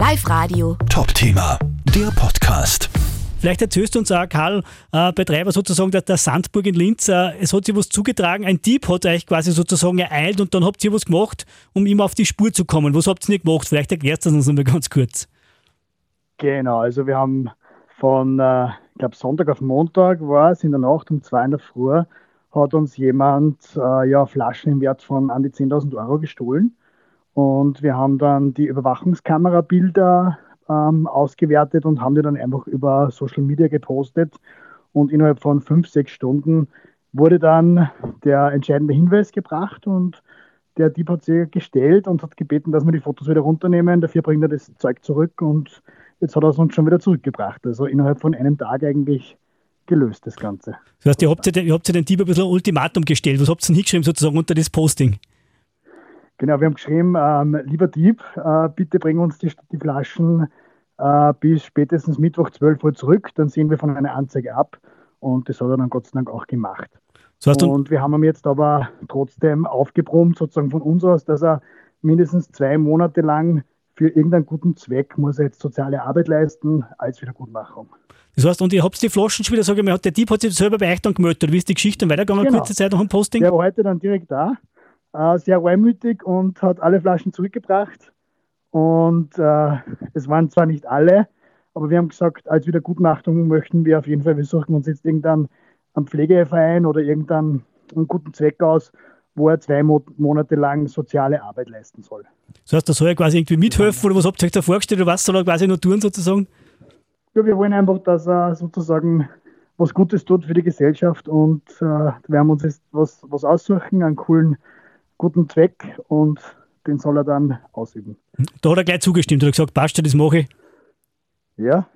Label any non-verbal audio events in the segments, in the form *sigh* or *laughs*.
Live Radio. Top-Thema, der Podcast. Vielleicht erzählst du uns auch, Karl, äh, Betreiber sozusagen der, der Sandburg in Linz, äh, es hat sich was zugetragen, ein Dieb hat euch quasi sozusagen ereilt und dann habt ihr was gemacht, um ihm auf die Spur zu kommen. Was habt ihr nicht gemacht? Vielleicht erklärst du das uns einmal ganz kurz. Genau, also wir haben von, äh, ich glaube Sonntag auf Montag war es, in der Nacht um zwei in der Früh, hat uns jemand äh, ja, Flaschen im Wert von an die 10.000 Euro gestohlen. Und wir haben dann die Überwachungskamerabilder ähm, ausgewertet und haben die dann einfach über Social Media gepostet. Und innerhalb von fünf, sechs Stunden wurde dann der entscheidende Hinweis gebracht und der Dieb hat sich gestellt und hat gebeten, dass wir die Fotos wieder runternehmen. Dafür bringt er das Zeug zurück und jetzt hat er es uns schon wieder zurückgebracht. Also innerhalb von einem Tag eigentlich gelöst, das Ganze. Das heißt, ihr habt ja den, den Dieb ein bisschen ein Ultimatum gestellt. Was habt ihr denn hingeschrieben sozusagen unter das Posting? Genau, wir haben geschrieben, ähm, lieber Dieb, äh, bitte bring uns die, die Flaschen äh, bis spätestens Mittwoch 12 Uhr zurück, dann sehen wir von einer Anzeige ab. Und das hat er dann Gott sei Dank auch gemacht. So und wir haben ihm jetzt aber trotzdem aufgebrummt, sozusagen von uns aus, dass er mindestens zwei Monate lang für irgendeinen guten Zweck muss er jetzt soziale Arbeit leisten als Wiedergutmachung. Das heißt, und ihr habt die Flaschen schon wieder, sage ich mal, der Dieb hat sich selber bei euch dann gemeldet, wie ist die Geschichte dann weitergegangen, Genau. kurze Zeit nach dem Posting? Der war heute dann direkt da, äh, sehr reumütig und hat alle Flaschen zurückgebracht. Und äh, es waren zwar nicht alle, aber wir haben gesagt, als Wiedergutmachung möchten wir auf jeden Fall, wir suchen uns jetzt irgendeinen einen Pflegeverein oder irgendeinen einen guten Zweck aus, wo er zwei Mo Monate lang soziale Arbeit leisten soll. Das heißt, da soll er quasi irgendwie mithelfen, oder was habt ihr euch da vorgestellt, oder was soll er quasi nur tun sozusagen? Ja, wir wollen einfach, dass er sozusagen was Gutes tut für die Gesellschaft und äh, wir haben uns jetzt was, was aussuchen, einen coolen, guten Zweck und den soll er dann ausüben. Da hat er gleich zugestimmt, oder gesagt, passt das mache ich. Ja,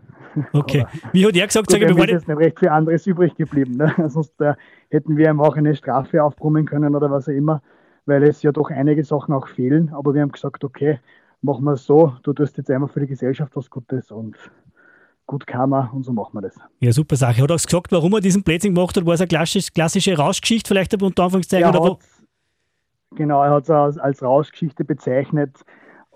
Okay. *laughs* Wie hat er gesagt, gut, sag ich, ist jetzt nicht recht viel anderes übrig geblieben. Ne? *laughs* Sonst äh, hätten wir ihm auch eine Strafe aufbrummen können oder was auch immer, weil es ja doch einige Sachen auch fehlen. Aber wir haben gesagt, okay, machen wir es so, du tust jetzt einfach für die Gesellschaft was Gutes und gut Karma und so machen wir das. Ja, super Sache. Hat er auch gesagt, warum er diesen Blödsinn gemacht hat? War es eine klassisch, klassische Rauschgeschichte vielleicht unter Anführungszeichen? Er oder hat, genau, er hat es als, als Rauschgeschichte bezeichnet.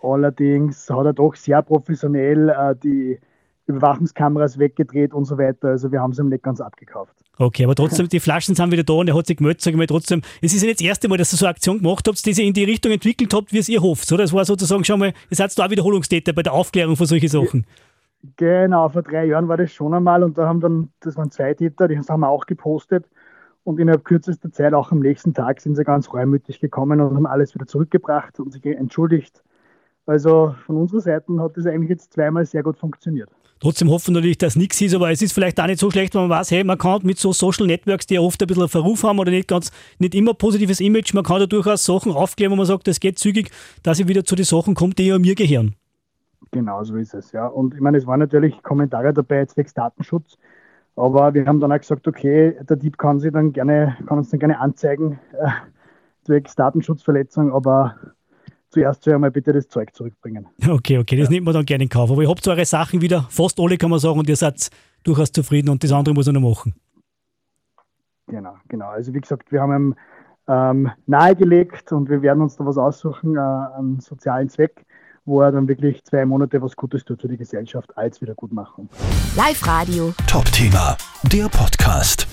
Allerdings hat er doch sehr professionell äh, die Überwachungskameras weggedreht und so weiter. Also wir haben es ihm nicht ganz abgekauft. Okay, aber trotzdem, die Flaschen sind wieder da und er hat sich gemeldet, sag ich mal trotzdem. Es ist ja nicht das erste Mal, dass ihr so eine Aktion gemacht habt, die ihr in die Richtung entwickelt habt, wie es ihr hofft, oder? Es war sozusagen schon mal, ihr seid da auch Wiederholungstäter bei der Aufklärung von solchen Sachen. Genau, vor drei Jahren war das schon einmal und da haben dann, das waren zwei Täter, die haben wir auch gepostet und innerhalb kürzester Zeit, auch am nächsten Tag, sind sie ganz reumütig gekommen und haben alles wieder zurückgebracht und sich entschuldigt. Also von unserer Seite hat das eigentlich jetzt zweimal sehr gut funktioniert. Trotzdem hoffen wir natürlich, dass nichts ist, aber es ist vielleicht auch nicht so schlecht, wenn man weiß, hey, man kann mit so Social Networks, die ja oft ein bisschen einen Verruf haben oder nicht ganz, nicht immer positives Image, man kann da durchaus Sachen aufklären, wo man sagt, das geht zügig, dass ich wieder zu den Sachen komme, die ja mir gehören. Genau, so ist es, ja. Und ich meine, es waren natürlich Kommentare dabei, zwecks Datenschutz. Aber wir haben dann auch gesagt, okay, der Dieb kann sie dann gerne, kann uns dann gerne anzeigen, äh, zwecks Datenschutzverletzung, aber zuerst soll mal bitte das Zeug zurückbringen. Okay, okay, das nimmt man dann gerne in Kauf. Aber ihr habt eure Sachen wieder, fast alle kann man sagen, und ihr seid durchaus zufrieden und das andere muss er noch machen. Genau, genau. Also wie gesagt, wir haben ihm ähm, nahegelegt und wir werden uns da was aussuchen, äh, einen sozialen Zweck, wo er dann wirklich zwei Monate was Gutes tut für die Gesellschaft als Wiedergutmachung. Live Radio. Top-Thema, der Podcast.